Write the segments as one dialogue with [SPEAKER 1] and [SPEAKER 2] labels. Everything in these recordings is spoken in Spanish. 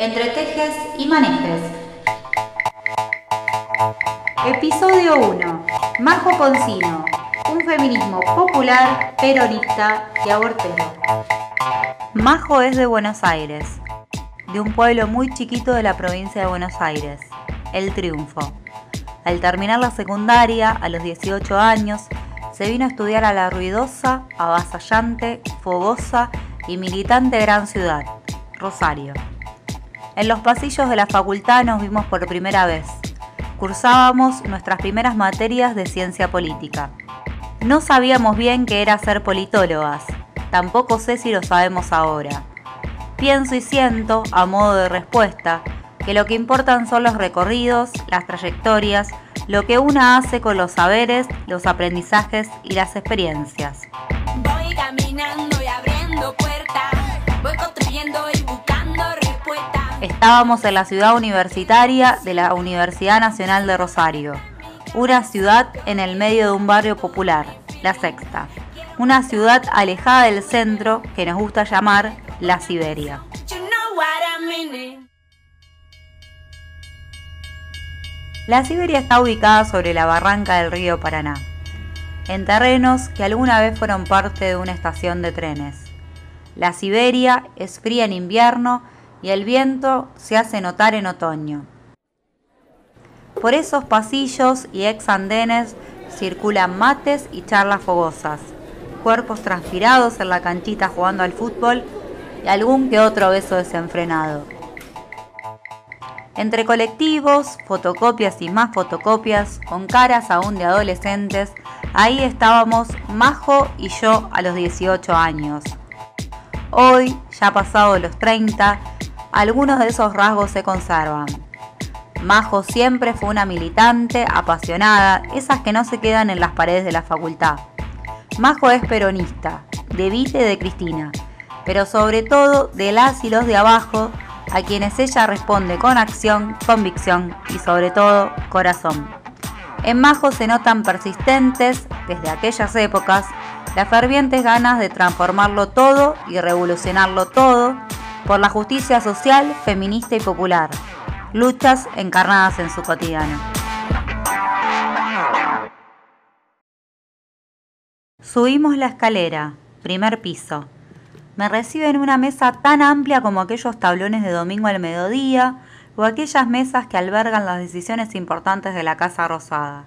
[SPEAKER 1] entre tejes y manejes. Episodio 1. Majo Poncino, un feminismo popular, peronista y abortero. Majo es de Buenos Aires, de un pueblo muy chiquito de la provincia de Buenos Aires, El Triunfo. Al terminar la secundaria, a los 18 años, se vino a estudiar a la ruidosa, avasallante, fogosa y militante gran ciudad, Rosario. En los pasillos de la facultad nos vimos por primera vez. Cursábamos nuestras primeras materias de ciencia política. No sabíamos bien qué era ser politólogas, tampoco sé si lo sabemos ahora. Pienso y siento, a modo de respuesta, que lo que importan son los recorridos, las trayectorias, lo que una hace con los saberes, los aprendizajes y las experiencias. Voy caminando y abriendo Estábamos en la ciudad universitaria de la Universidad Nacional de Rosario, una ciudad en el medio de un barrio popular, La Sexta, una ciudad alejada del centro que nos gusta llamar la Siberia. La Siberia está ubicada sobre la barranca del río Paraná, en terrenos que alguna vez fueron parte de una estación de trenes. La Siberia es fría en invierno y el viento se hace notar en otoño. Por esos pasillos y ex andenes circulan mates y charlas fogosas, cuerpos transpirados en la canchita jugando al fútbol y algún que otro beso desenfrenado. Entre colectivos, fotocopias y más fotocopias, con caras aún de adolescentes, ahí estábamos Majo y yo a los 18 años. Hoy, ya pasados los 30, algunos de esos rasgos se conservan. Majo siempre fue una militante, apasionada, esas que no se quedan en las paredes de la facultad. Majo es peronista, de Vite y de Cristina, pero sobre todo de las y los de abajo a quienes ella responde con acción, convicción y sobre todo corazón. En Majo se notan persistentes, desde aquellas épocas, las fervientes ganas de transformarlo todo y revolucionarlo todo por la justicia social, feminista y popular, luchas encarnadas en su cotidiano. Subimos la escalera, primer piso. Me recibe en una mesa tan amplia como aquellos tablones de domingo al mediodía o aquellas mesas que albergan las decisiones importantes de la Casa Rosada.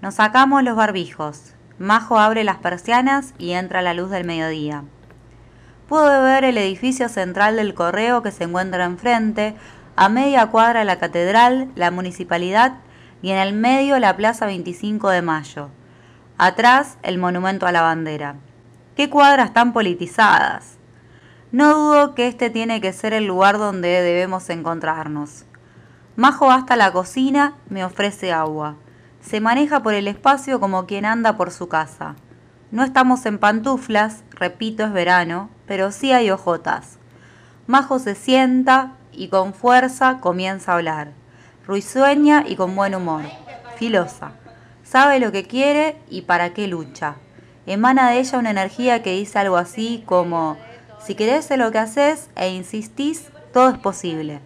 [SPEAKER 1] Nos sacamos los barbijos. Majo abre las persianas y entra la luz del mediodía. Puedo ver el edificio central del correo que se encuentra enfrente, a media cuadra la catedral, la municipalidad y en el medio la Plaza 25 de Mayo. Atrás el monumento a la bandera. ¿Qué cuadras tan politizadas? No dudo que este tiene que ser el lugar donde debemos encontrarnos. Majo hasta la cocina, me ofrece agua. Se maneja por el espacio como quien anda por su casa. No estamos en pantuflas, repito, es verano, pero sí hay ojotas. Majo se sienta y con fuerza comienza a hablar. Ruisueña y con buen humor. Filosa. Sabe lo que quiere y para qué lucha. Emana de ella una energía que dice algo así como, si querés lo que haces e insistís, todo es posible.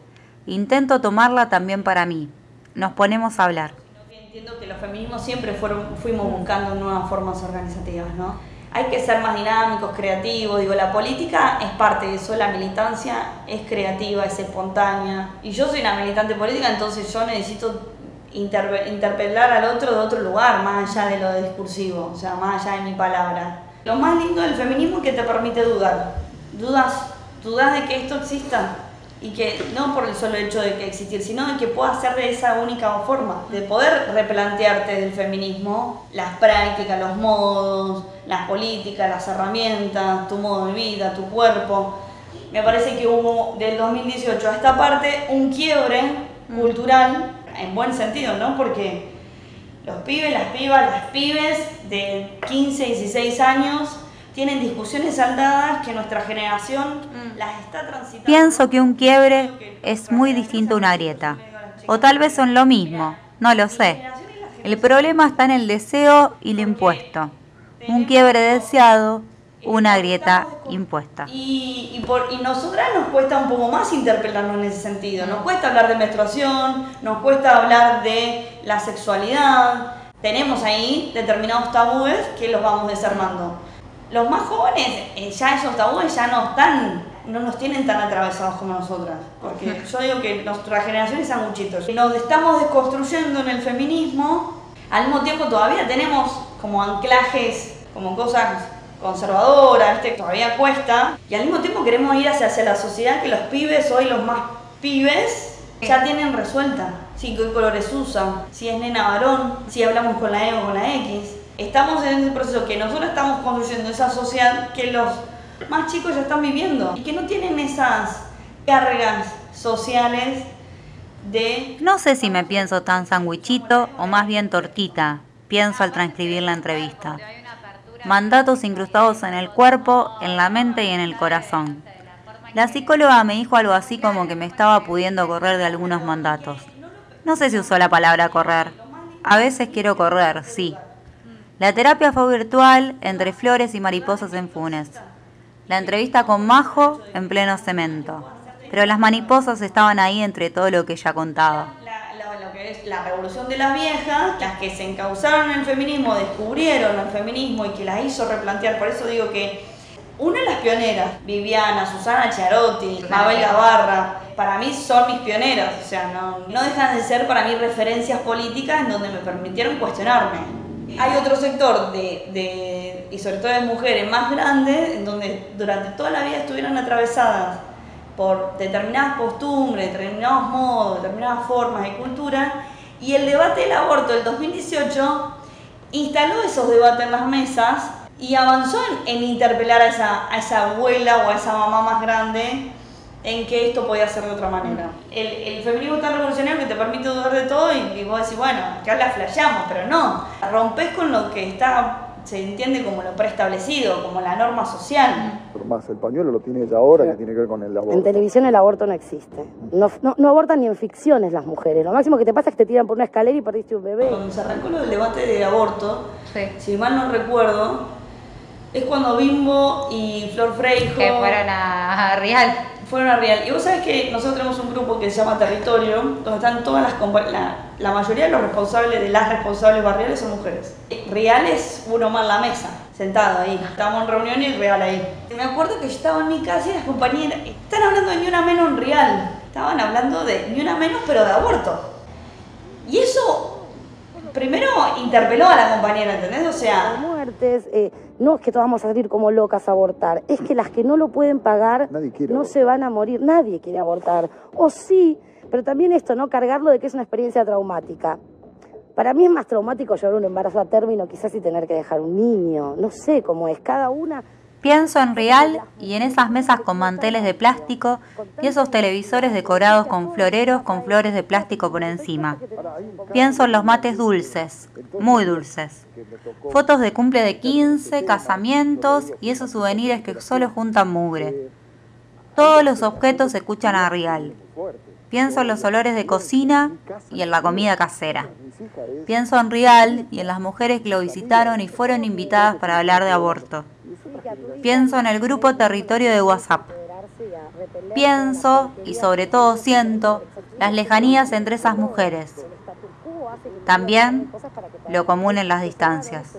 [SPEAKER 1] Intento tomarla también para mí. Nos ponemos a hablar.
[SPEAKER 2] Entiendo que los feminismos siempre fuimos buscando nuevas formas organizativas, ¿no? Hay que ser más dinámicos, creativos. Digo, la política es parte de eso, la militancia es creativa, es espontánea. Y yo soy una militante política, entonces yo necesito interpelar al otro de otro lugar, más allá de lo discursivo, o sea, más allá de mi palabra. Lo más lindo del feminismo es que te permite dudar. Dudas, dudas de que esto exista y que no por el solo hecho de que existir, sino de que pueda ser de esa única forma, de poder replantearte del feminismo las prácticas, los modos, las políticas, las herramientas, tu modo de vida, tu cuerpo. Me parece que hubo del 2018 a esta parte un quiebre mm. cultural en buen sentido, ¿no? Porque los pibes, las pibas, las pibes de 15, 16 años tienen discusiones saldadas que nuestra generación mm. las está transitando.
[SPEAKER 1] Pienso que un quiebre es muy distinto a una grieta. O tal vez son lo mismo, no lo sé. El problema está en el deseo y lo impuesto. Un quiebre deseado una grieta impuesta.
[SPEAKER 2] Y, y, por, y nosotras nos cuesta un poco más interpelarnos en ese sentido. Nos cuesta hablar de menstruación, nos cuesta hablar de la sexualidad. Tenemos ahí determinados tabúes que los vamos desarmando. Los más jóvenes, eh, ya esos tabúes ya no están, no nos tienen tan atravesados como nosotras. Porque yo digo que nuestra generación es sanguchitos. Nos estamos desconstruyendo en el feminismo. Al mismo tiempo todavía tenemos como anclajes, como cosas conservadora, este todavía cuesta, y al mismo tiempo queremos ir hacia, hacia la sociedad que los pibes, hoy los más pibes, ya tienen resuelta. Si qué colores usan, si es nena varón, si hablamos con la E o con la X. Estamos en ese proceso que nosotros estamos construyendo esa sociedad que los más chicos ya están viviendo y que no tienen esas cargas sociales de...
[SPEAKER 1] No sé si me pienso tan sandwichito o más bien tortita, pienso al transcribir la entrevista mandatos incrustados en el cuerpo, en la mente y en el corazón. La psicóloga me dijo algo así como que me estaba pudiendo correr de algunos mandatos. No sé si usó la palabra correr. A veces quiero correr, sí. La terapia fue virtual entre flores y mariposas en Funes. La entrevista con Majo en pleno cemento. Pero las mariposas estaban ahí entre todo lo que ella contaba
[SPEAKER 2] la revolución de las viejas, las que se encauzaron en el feminismo, descubrieron el feminismo y que las hizo replantear. Por eso digo que una de las pioneras, Viviana, Susana Charotti, Mabel Gavarra, para mí son mis pioneras, o sea, no, no dejan de ser para mí referencias políticas en donde me permitieron cuestionarme. Hay otro sector de, de, y sobre todo de mujeres más grandes, en donde durante toda la vida estuvieron atravesadas por determinadas costumbres, determinados modos, determinadas formas de cultura, y el debate del aborto del 2018 instaló esos debates en las mesas y avanzó en, interpelar a esa, a esa, abuela o a esa mamá más grande en que esto podía ser de otra manera. El, el feminismo tan revolucionario que te permite dudar de todo y, y vos decís, bueno, que la flasheamos, pero no, rompes con lo que está se entiende como lo preestablecido, como la norma social.
[SPEAKER 3] Pero más el pañuelo lo tiene ella ahora, que tiene que ver con el aborto.
[SPEAKER 4] En televisión el aborto no existe. No, no, abortan ni en ficciones las mujeres. Lo máximo que te pasa es que te tiran por una escalera y perdiste un bebé.
[SPEAKER 2] Cuando se arrancó lo del debate de aborto, si mal no recuerdo, es cuando Bimbo y Flor Freijo...
[SPEAKER 1] Que fueron a Real
[SPEAKER 2] fueron a Real. Y vos sabés que nosotros tenemos un grupo que se llama Territorio, donde están todas las la, la mayoría de los responsables, de las responsables barriales son mujeres. Real es uno más la mesa, sentado ahí. Estábamos en reunión y Real ahí. Me acuerdo que yo estaba en mi casa y las compañeras están hablando de ni una menos en Real. Estaban hablando de ni una menos, pero de aborto. Y eso primero interpeló a la compañera, ¿entendés? O sea...
[SPEAKER 4] Muertes, eh, no es que todos vamos a salir como locas a abortar, es que las que no lo pueden pagar no se van a morir, nadie quiere abortar. O sí, pero también esto, ¿no? Cargarlo de que es una experiencia traumática. Para mí es más traumático llevar un embarazo a término quizás y tener que dejar un niño, no sé cómo es, cada una...
[SPEAKER 1] Pienso en Real y en esas mesas con manteles de plástico y esos televisores decorados con floreros con flores de plástico por encima. Pienso en los mates dulces, muy dulces. Fotos de cumple de 15, casamientos y esos souvenirs que solo juntan mugre. Todos los objetos escuchan a Real. Pienso en los olores de cocina y en la comida casera. Pienso en Real y en las mujeres que lo visitaron y fueron invitadas para hablar de aborto. Pienso en el grupo territorio de WhatsApp. Pienso, y sobre todo siento, las lejanías entre esas mujeres. También lo común en las distancias.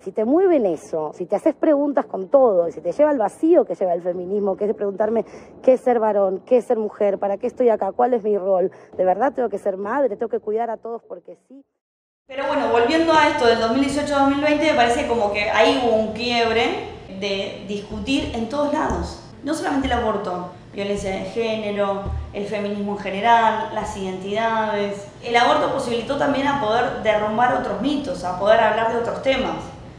[SPEAKER 4] Si te mueven eso, si te haces preguntas con todo, si te lleva al vacío que lleva el feminismo, que es preguntarme qué es ser varón, qué es ser mujer, para qué estoy acá, cuál es mi rol, de verdad tengo que ser madre, tengo que cuidar a todos porque sí.
[SPEAKER 2] Pero bueno, volviendo a esto del 2018-2020, me parece como que ahí hubo un quiebre de discutir en todos lados. No solamente el aborto, violencia de género, el feminismo en general, las identidades. El aborto posibilitó también a poder derrumbar otros mitos, a poder hablar de otros temas,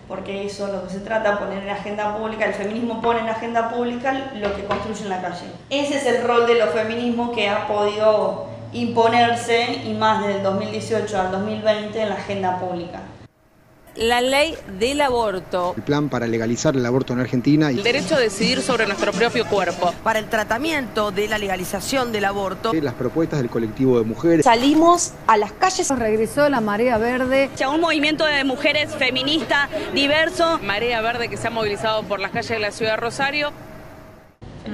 [SPEAKER 2] porque eso es lo que se trata, poner en agenda pública, el feminismo pone en agenda pública lo que construye en la calle. Ese es el rol de los feminismos que ha podido imponerse y más del 2018 al 2020 en la agenda pública.
[SPEAKER 5] la ley del aborto.
[SPEAKER 6] El plan para legalizar el aborto en Argentina.
[SPEAKER 5] El derecho a decidir sobre nuestro propio cuerpo.
[SPEAKER 7] Para el tratamiento de la legalización del aborto.
[SPEAKER 6] Las propuestas del colectivo de mujeres.
[SPEAKER 8] Salimos a las calles.
[SPEAKER 9] Regresó la marea verde.
[SPEAKER 10] Ya un movimiento de mujeres feminista, diverso.
[SPEAKER 5] Marea verde que se ha movilizado por las calles de la ciudad de Rosario.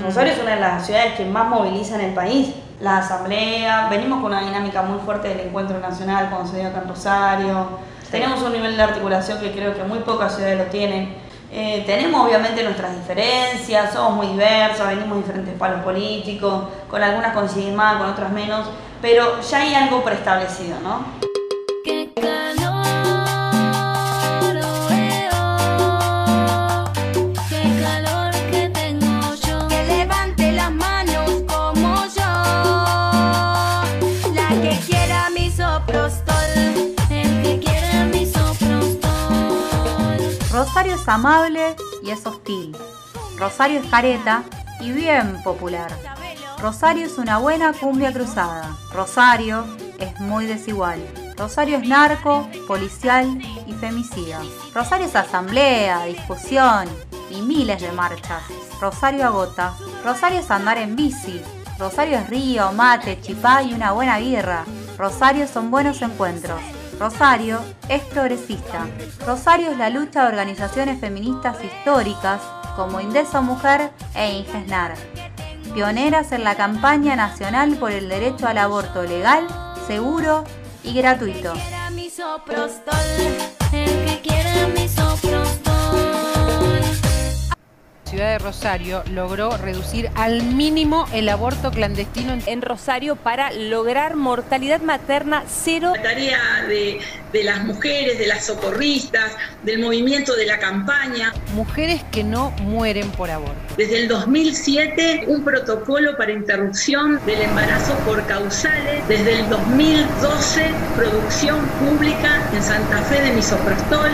[SPEAKER 2] Rosario es una de las ciudades que más moviliza en el país. La asamblea, venimos con una dinámica muy fuerte del encuentro nacional cuando se dio acá en Rosario. Tenemos un nivel de articulación que creo que muy pocas ciudades lo tienen. Eh, tenemos obviamente nuestras diferencias, somos muy diversos, venimos de diferentes palos políticos, con algunas coinciden más, con otras menos, pero ya hay algo preestablecido, ¿no?
[SPEAKER 1] Rosario es amable y es hostil. Rosario es careta y bien popular. Rosario es una buena cumbia cruzada. Rosario es muy desigual. Rosario es narco, policial y femicida. Rosario es asamblea, discusión y miles de marchas. Rosario agota. Rosario es andar en bici. Rosario es río, mate, chipá y una buena birra. Rosario son buenos encuentros. Rosario es progresista. Rosario es la lucha de organizaciones feministas históricas como Indeso Mujer e Ingesnar, pioneras en la campaña nacional por el derecho al aborto legal, seguro y gratuito
[SPEAKER 9] ciudad de Rosario logró reducir al mínimo el aborto clandestino
[SPEAKER 5] en Rosario para lograr mortalidad materna cero.
[SPEAKER 11] La tarea de, de las mujeres, de las socorristas, del movimiento de la campaña.
[SPEAKER 9] Mujeres que no mueren por aborto.
[SPEAKER 11] Desde el 2007, un protocolo para interrupción del embarazo por causales. Desde el 2012, producción pública en Santa Fe de misoprostol.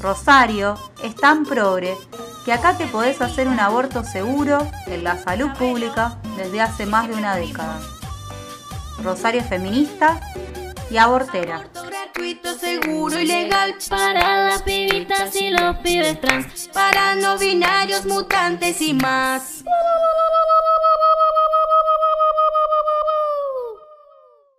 [SPEAKER 1] Rosario es tan progre que acá te podés hacer un aborto seguro en la salud pública desde hace más de una década. Rosario es feminista y abortera.
[SPEAKER 12] Gratuito, seguro y legal para las pibitas y los pibes trans, para no binarios, mutantes y más.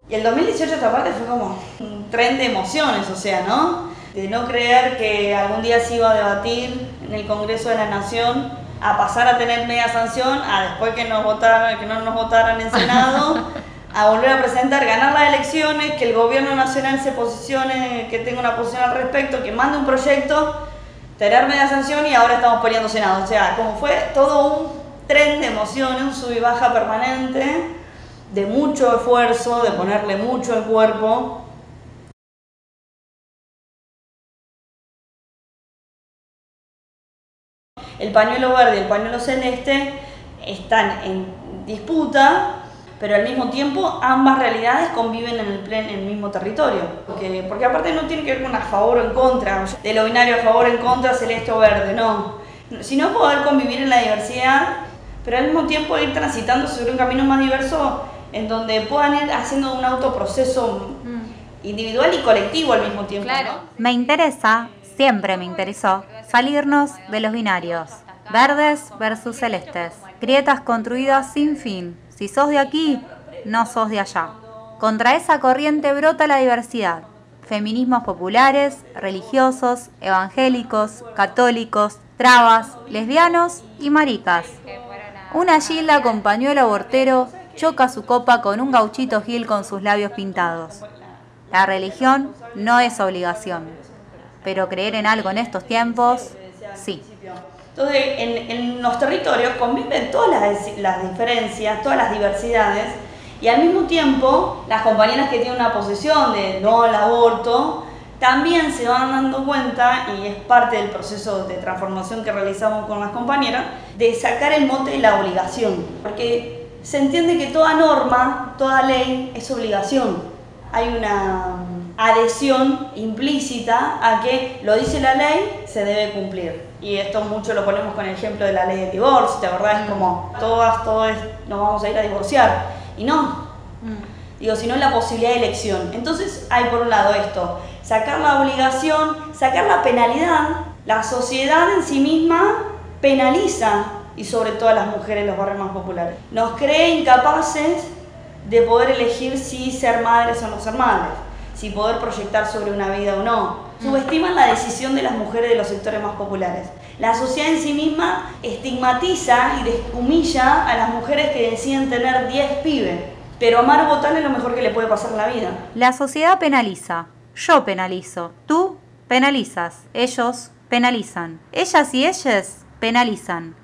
[SPEAKER 2] Y el 2018 esta parte fue como un tren de emociones, o sea, ¿no? De no creer que algún día se iba a debatir en el Congreso de la Nación a pasar a tener media sanción, a después que, nos votaran, que no nos votaran en Senado, a volver a presentar, ganar las elecciones, que el gobierno nacional se posicione, que tenga una posición al respecto, que mande un proyecto, tener media sanción y ahora estamos peleando Senado. O sea, como fue todo un tren de emociones, un sub y baja permanente, de mucho esfuerzo, de ponerle mucho el cuerpo el pañuelo verde y el pañuelo celeste están en disputa, pero al mismo tiempo ambas realidades conviven en el, en el mismo territorio. Porque, porque aparte no tiene que ver con a favor o en contra, de lo binario a favor o en contra, celeste o verde, no. Sino poder convivir en la diversidad, pero al mismo tiempo ir transitando sobre un camino más diverso en donde puedan ir haciendo un autoproceso mm. individual y colectivo al mismo tiempo. Claro.
[SPEAKER 1] Me interesa, siempre me interesó, salirnos de los binarios. Verdes versus celestes. Grietas construidas sin fin. Si sos de aquí, no sos de allá. Contra esa corriente brota la diversidad. Feminismos populares, religiosos, evangélicos, católicos, trabas, lesbianos y maricas. Una gilda con pañuelo abortero choca su copa con un gauchito gil con sus labios pintados. La religión no es obligación pero creer en algo en estos tiempos, sí.
[SPEAKER 2] Entonces, en, los territorios conviven todas las, las, diferencias, todas las diversidades, y al mismo tiempo, las compañeras que tienen una posición de no al aborto, también se van dando cuenta, y es parte del proceso de transformación que realizamos con las compañeras, de sacar el mote de la obligación, porque se entiende que toda norma, toda ley es obligación. Hay una adhesión implícita a que lo dice la ley, se debe cumplir. Y esto mucho lo ponemos con el ejemplo de la ley de divorcio, ¿te verdad Es como todas, todos nos vamos a ir a divorciar. Y no. Mm. Digo, sino la posibilidad de elección. Entonces hay por un lado esto, sacar la obligación, sacar la penalidad. La sociedad en sí misma penaliza, y sobre todo a las mujeres en los barrios más populares. Nos cree incapaces de poder elegir si ser madres o no ser madres, si poder proyectar sobre una vida o no. Subestiman la decisión de las mujeres de los sectores más populares. La sociedad en sí misma estigmatiza y humilla a las mujeres que deciden tener 10 pibes. Pero amar o votar es lo mejor que le puede pasar en la vida.
[SPEAKER 1] La sociedad penaliza. Yo penalizo. Tú penalizas. Ellos penalizan. Ellas y ellas penalizan.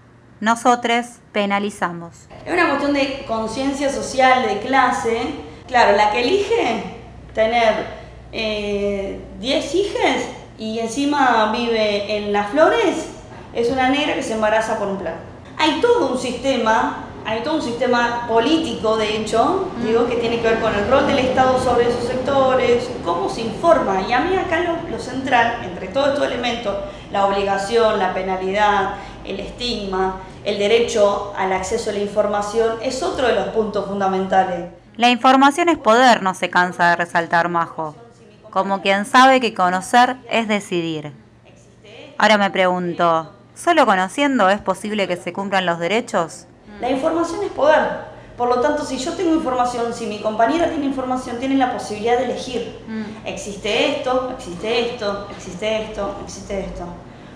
[SPEAKER 1] Nosotros penalizamos.
[SPEAKER 2] Es una cuestión de conciencia social, de clase. Claro, la que elige tener 10 eh, hijas y encima vive en las flores es una negra que se embaraza por un plan. Hay todo un sistema, hay todo un sistema político, de hecho, digo, que tiene que ver con el rol del Estado sobre esos sectores, cómo se informa. Y a mí acá lo, lo central, entre todos estos elementos, la obligación, la penalidad, el estigma, el derecho al acceso a la información, es otro de los puntos fundamentales.
[SPEAKER 1] La información es poder, no se cansa de resaltar Majo, como quien sabe que conocer es decidir. Ahora me pregunto, ¿Solo conociendo es posible que se cumplan los derechos?
[SPEAKER 2] La información es poder. Por lo tanto, si yo tengo información, si mi compañera tiene información, tiene la posibilidad de elegir. Mm. Existe esto, existe esto, existe esto, existe esto.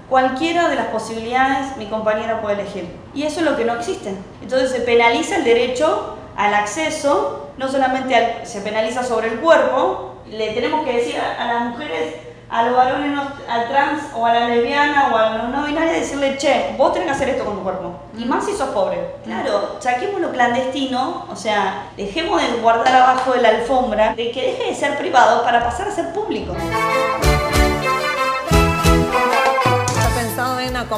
[SPEAKER 2] Cualquiera de las posibilidades mi compañera puede elegir. Y eso es lo que no existe. Entonces se penaliza el derecho al acceso, no solamente se penaliza sobre el cuerpo, le tenemos que decir a las mujeres a los varones, al trans o a la lesbiana o a los no binarios decirle, che, vos tenés que hacer esto con tu cuerpo. Y más si sos pobre. Claro, saquemos lo clandestino, o sea, dejemos de guardar abajo de la alfombra, de que deje de ser privado para pasar a ser público.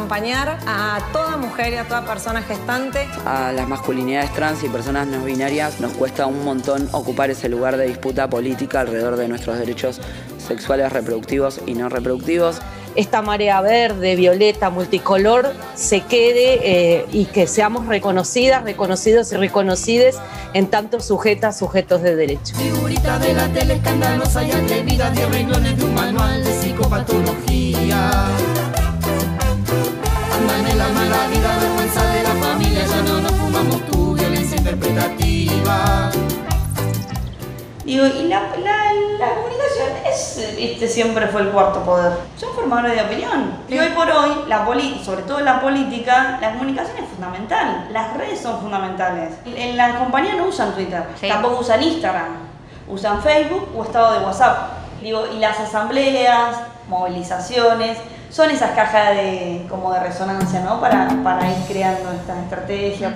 [SPEAKER 8] Acompañar a toda mujer y a toda persona gestante.
[SPEAKER 13] A las masculinidades trans y personas no binarias nos cuesta un montón ocupar ese lugar de disputa política alrededor de nuestros derechos sexuales reproductivos y no reproductivos
[SPEAKER 14] esta marea verde, violeta, multicolor se quede eh, y que seamos reconocidas, reconocidos y reconocides en tanto sujetas, sujetos de derecho.
[SPEAKER 15] Figurita de la tele escandalosa y atrevida de renglones de un manual de psicopatología. En la vida, vergüenza de la familia, ya no nos fumamos tu violencia interpretativa.
[SPEAKER 2] Digo, y la, la, comunicación es, este siempre fue el cuarto poder. Son formadores de opinión. Y hoy por hoy, la sobre todo en la política, la comunicación es fundamental. Las redes son fundamentales. En la compañía no usan Twitter, tampoco usan Instagram. Usan Facebook o estado de WhatsApp. Digo, y las asambleas, movilizaciones, son esas cajas de, como de resonancia, ¿no? Para, para ir creando estas estrategias.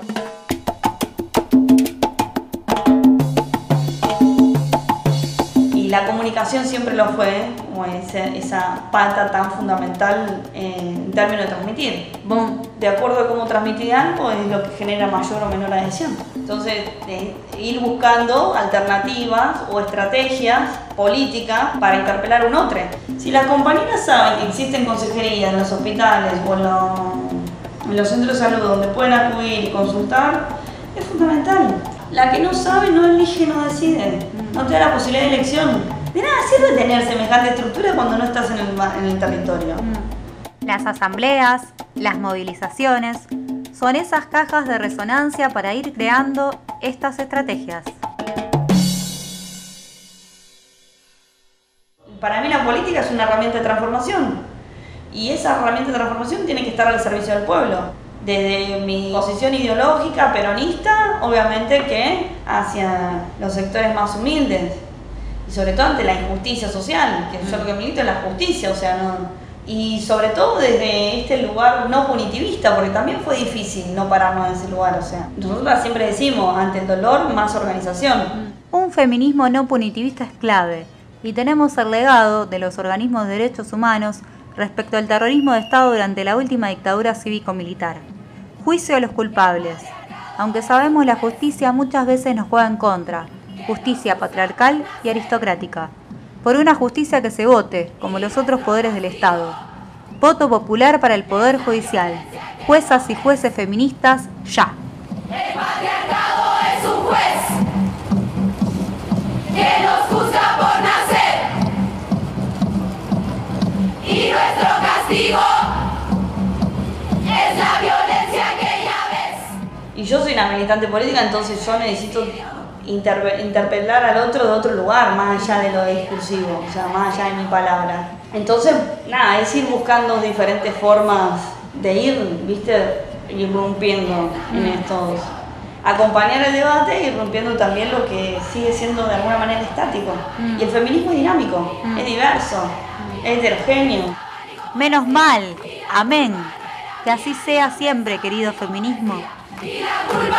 [SPEAKER 2] Comunicación siempre lo fue, como esa, pata tan fundamental en términos de transmitir. de acuerdo a cómo transmitir algo, es lo que genera mayor o menor adhesión. Entonces, ir buscando alternativas o estrategias políticas para interpelar a un otro. Si las compañeras saben que existen consejerías en los hospitales o en, en los centros de salud donde pueden acudir y consultar, es fundamental. La que no sabe no elige, no decide. No te da la posibilidad de elección. De nada sirve tener semejante estructura cuando no estás en el, en el territorio.
[SPEAKER 1] Mm. Las asambleas, las movilizaciones, son esas cajas de resonancia para ir creando estas estrategias.
[SPEAKER 2] Para mí la política es una herramienta de transformación y esa herramienta de transformación tiene que estar al servicio del pueblo desde mi posición ideológica peronista, obviamente que hacia los sectores más humildes y sobre todo ante la injusticia social, que yo lo que milito es la justicia, o sea, no, y sobre todo desde este lugar no punitivista, porque también fue difícil no pararnos en ese lugar, o sea, nosotros siempre decimos, ante el dolor, más organización.
[SPEAKER 1] Un feminismo no punitivista es clave, y tenemos el legado de los organismos de derechos humanos respecto al terrorismo de Estado durante la última dictadura cívico-militar. Juicio a los culpables. Aunque sabemos la justicia muchas veces nos juega en contra, justicia patriarcal y aristocrática, por una justicia que se vote, como los otros poderes del Estado. Voto popular para el Poder Judicial. Juezas y jueces feministas, ya.
[SPEAKER 15] El patriarcado es un juez que nos juzga por nacer.
[SPEAKER 2] Y nuestro castigo es la violencia que ya. Y yo soy una militante política, entonces yo necesito interpelar al otro de otro lugar, más allá de lo discursivo, o sea, más allá de mi palabra. Entonces, nada, es ir buscando diferentes formas de ir, viste, irrumpiendo en mm. estos acompañar el debate y rompiendo también lo que sigue siendo de alguna manera estático. Mm. Y el feminismo es dinámico, mm. es diverso, es heterogéneo.
[SPEAKER 1] Menos mal, amén. Que así sea siempre, querido feminismo.
[SPEAKER 15] Y la culpa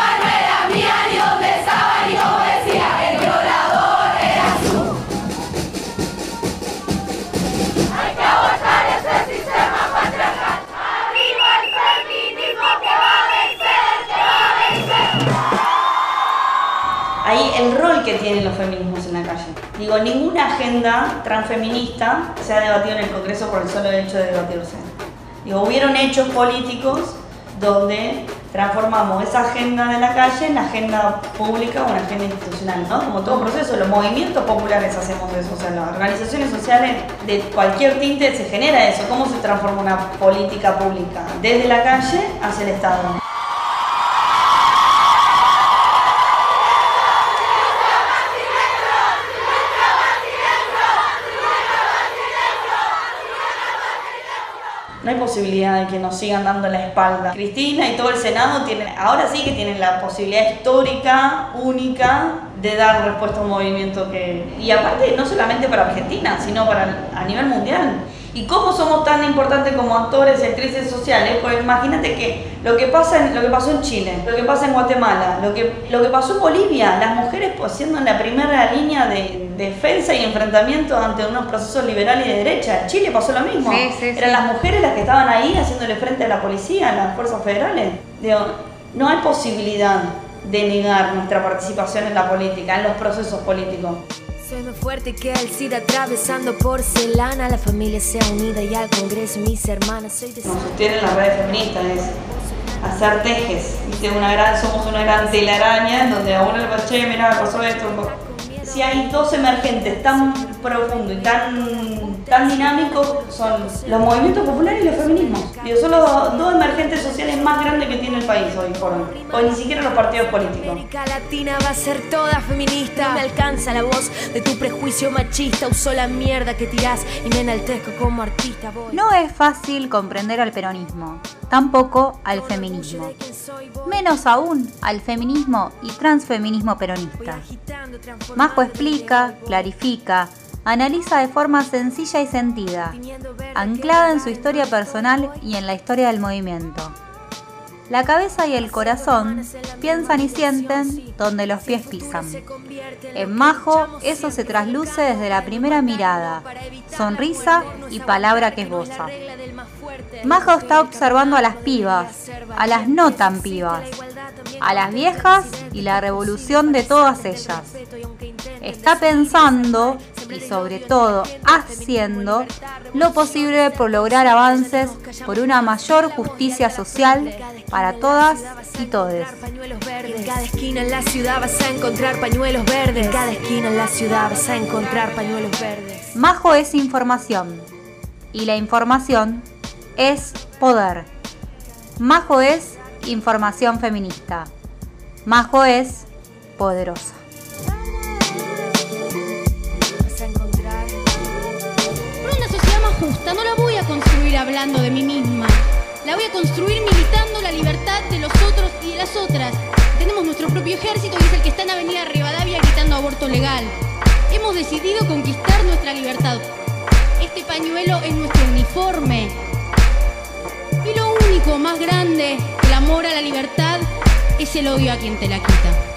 [SPEAKER 15] el
[SPEAKER 2] rol que tienen los feminismos en la calle. Digo, ninguna agenda transfeminista se ha debatido en el Congreso por el solo hecho de debatirse. Digo, hubieron hechos políticos donde transformamos esa agenda de la calle en agenda pública o en agenda institucional, ¿no? Como todo proceso, los movimientos populares hacemos eso, o sea, las organizaciones sociales de cualquier tinte se genera eso, ¿cómo se transforma una política pública? Desde la calle hacia el Estado. No hay posibilidad de que nos sigan dando la espalda. Cristina y todo el Senado tienen, ahora sí que tienen la posibilidad histórica, única, de dar respuesta a un movimiento que... Y aparte, no solamente para Argentina, sino para a nivel mundial. ¿Y cómo somos tan importantes como actores y actrices sociales? Pues imagínate que lo que, pasa en, lo que pasó en Chile, lo que pasa en Guatemala, lo que, lo que pasó en Bolivia, las mujeres pues siendo en la primera línea de defensa y enfrentamiento ante unos procesos liberales y de derecha. En Chile pasó lo mismo. Eran las mujeres las que estaban ahí haciéndole frente a la policía, a las fuerzas federales. Digo, no hay posibilidad de negar nuestra participación en la política, en los procesos políticos.
[SPEAKER 12] Soy más fuerte que el SIDA atravesando porcelana. La familia sea unida y al Congreso mis hermanas. Soy de...
[SPEAKER 2] Nos sostienen las redes feministas es hacer tejes. Una gran, somos una gran telaraña en donde a uno le pasa, che, mira, pasó esto. Si hay dos emergentes tan profundos y tan tan dinámicos son los movimientos populares y los feminismos. Digo, son los dos emergentes sociales más grandes que tiene el país hoy por hoy. O ni siquiera los partidos políticos.
[SPEAKER 12] América Latina va a ser toda feminista. me alcanza la voz de tu prejuicio machista. Uso la mierda que tirás y me enaltezco como artista.
[SPEAKER 1] No es fácil comprender al peronismo, tampoco al feminismo. Menos aún al feminismo y transfeminismo peronista. Majo explica, clarifica, analiza de forma sencilla y sentida, anclada en su historia personal y en la historia del movimiento. La cabeza y el corazón piensan y sienten donde los pies pisan. En Majo eso se trasluce desde la primera mirada, sonrisa y palabra que esboza. Majo está observando a las pibas, a las no tan pibas, a las viejas y la revolución de todas ellas. Está pensando y sobre todo haciendo lo posible por lograr avances por una mayor justicia social para todas y todos.
[SPEAKER 12] En cada esquina en la ciudad vas a encontrar pañuelos verdes. En cada esquina en la ciudad vas a encontrar pañuelos verdes.
[SPEAKER 1] Majo es información y la información es poder. Majo es información feminista. Majo es poderosa.
[SPEAKER 16] Construir hablando de mí misma. La voy a construir militando la libertad de los otros y de las otras. Tenemos nuestro propio ejército y es el que está en Avenida Rivadavia gritando aborto legal. Hemos decidido conquistar nuestra libertad. Este pañuelo es nuestro uniforme. Y lo único más grande, el amor a la libertad, es el odio a quien te la quita.